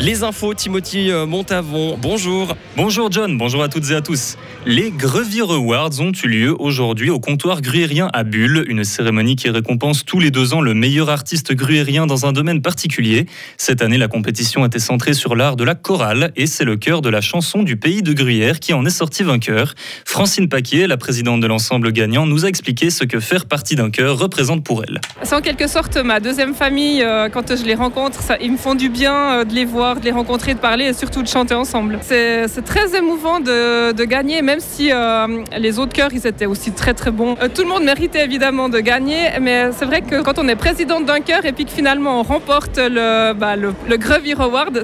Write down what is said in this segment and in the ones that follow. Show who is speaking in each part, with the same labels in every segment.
Speaker 1: Les infos, Timothy euh, Montavon, bonjour.
Speaker 2: Bonjour John, bonjour à toutes et à tous. Les Grevire Awards ont eu lieu aujourd'hui au comptoir gruérien à Bulle, une cérémonie qui récompense tous les deux ans le meilleur artiste gruérien dans un domaine particulier. Cette année, la compétition était centrée sur l'art de la chorale et c'est le cœur de la chanson du pays de Gruyère qui en est sorti vainqueur. Francine Paquier, la présidente de l'ensemble gagnant, nous a expliqué ce que faire partie d'un chœur représente pour elle.
Speaker 3: C'est en quelque sorte ma deuxième famille. Euh, quand je les rencontre, ça, ils me font du bien euh, de les voir de les rencontrer, de parler et surtout de chanter ensemble. C'est très émouvant de, gagner, même si euh, les autres chœurs, ils étaient aussi très très bons. Euh, tout le monde méritait évidemment de gagner, mais c'est vrai que quand on est présidente d'un chœur et puis que finalement on remporte le, bah, le,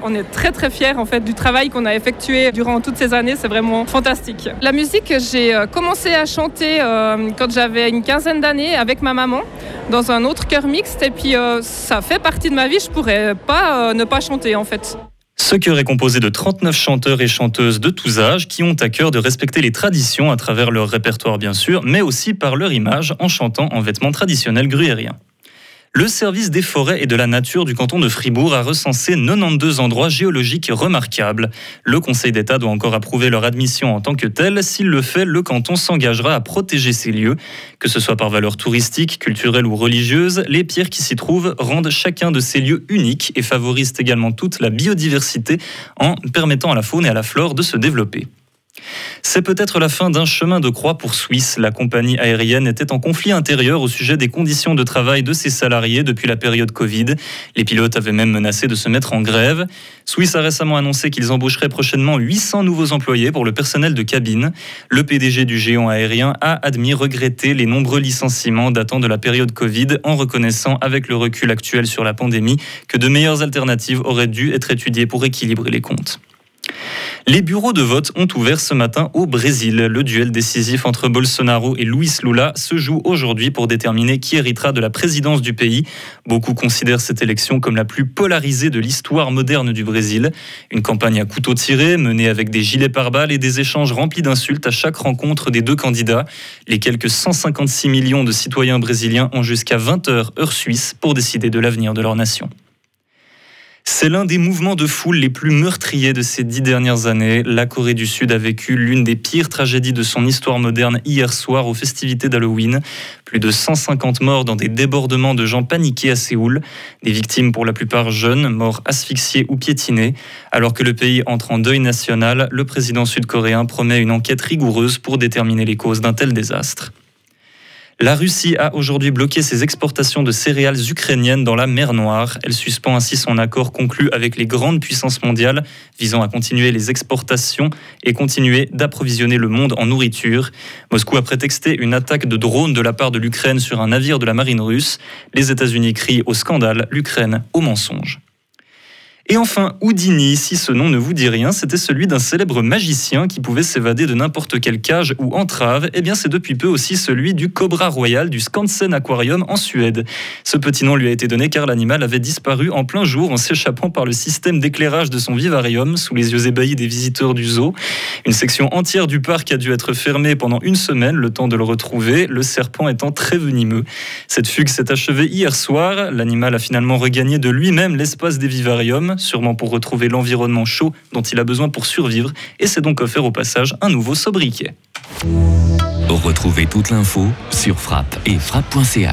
Speaker 3: on est très très fiers en fait du travail qu'on a effectué durant toutes ces années. C'est vraiment fantastique. La musique, j'ai euh, commencé à chanter quand j'avais une quinzaine d'années avec ma maman dans un autre chœur mixte et puis ça fait partie de ma vie. Je pourrais pas ne pas chanter en fait.
Speaker 2: Ce chœur est composé de 39 chanteurs et chanteuses de tous âges qui ont à cœur de respecter les traditions à travers leur répertoire bien sûr, mais aussi par leur image en chantant en vêtements traditionnels gruyériens. Le service des forêts et de la nature du canton de Fribourg a recensé 92 endroits géologiques remarquables. Le Conseil d'État doit encore approuver leur admission en tant que telle. S'il le fait, le canton s'engagera à protéger ces lieux. Que ce soit par valeur touristique, culturelle ou religieuse, les pierres qui s'y trouvent rendent chacun de ces lieux uniques et favorisent également toute la biodiversité en permettant à la faune et à la flore de se développer. C'est peut-être la fin d'un chemin de croix pour Suisse. La compagnie aérienne était en conflit intérieur au sujet des conditions de travail de ses salariés depuis la période Covid. Les pilotes avaient même menacé de se mettre en grève. Swiss a récemment annoncé qu'ils embaucheraient prochainement 800 nouveaux employés pour le personnel de cabine. Le PDG du géant aérien a admis regretter les nombreux licenciements datant de la période Covid en reconnaissant avec le recul actuel sur la pandémie que de meilleures alternatives auraient dû être étudiées pour équilibrer les comptes. Les bureaux de vote ont ouvert ce matin au Brésil. Le duel décisif entre Bolsonaro et Luis Lula se joue aujourd'hui pour déterminer qui héritera de la présidence du pays. Beaucoup considèrent cette élection comme la plus polarisée de l'histoire moderne du Brésil. Une campagne à couteau tiré, menée avec des gilets pare-balles et des échanges remplis d'insultes à chaque rencontre des deux candidats. Les quelques 156 millions de citoyens brésiliens ont jusqu'à 20 heures heure suisse pour décider de l'avenir de leur nation. C'est l'un des mouvements de foule les plus meurtriers de ces dix dernières années. La Corée du Sud a vécu l'une des pires tragédies de son histoire moderne hier soir aux festivités d'Halloween. Plus de 150 morts dans des débordements de gens paniqués à Séoul. Des victimes pour la plupart jeunes, morts asphyxiés ou piétinés. Alors que le pays entre en deuil national, le président sud-coréen promet une enquête rigoureuse pour déterminer les causes d'un tel désastre. La Russie a aujourd'hui bloqué ses exportations de céréales ukrainiennes dans la mer Noire. Elle suspend ainsi son accord conclu avec les grandes puissances mondiales visant à continuer les exportations et continuer d'approvisionner le monde en nourriture. Moscou a prétexté une attaque de drone de la part de l'Ukraine sur un navire de la marine russe. Les États-Unis crient au scandale, l'Ukraine au mensonge. Et enfin, Houdini, si ce nom ne vous dit rien, c'était celui d'un célèbre magicien qui pouvait s'évader de n'importe quelle cage ou entrave. Eh bien, c'est depuis peu aussi celui du Cobra Royal du Skansen Aquarium en Suède. Ce petit nom lui a été donné car l'animal avait disparu en plein jour en s'échappant par le système d'éclairage de son vivarium sous les yeux ébahis des visiteurs du zoo. Une section entière du parc a dû être fermée pendant une semaine, le temps de le retrouver, le serpent étant très venimeux. Cette fugue s'est achevée hier soir. L'animal a finalement regagné de lui-même l'espace des vivariums sûrement pour retrouver l'environnement chaud dont il a besoin pour survivre, et s'est donc offert au passage un nouveau sobriquet.
Speaker 4: Retrouvez toute l'info sur frappe et frappe.ch.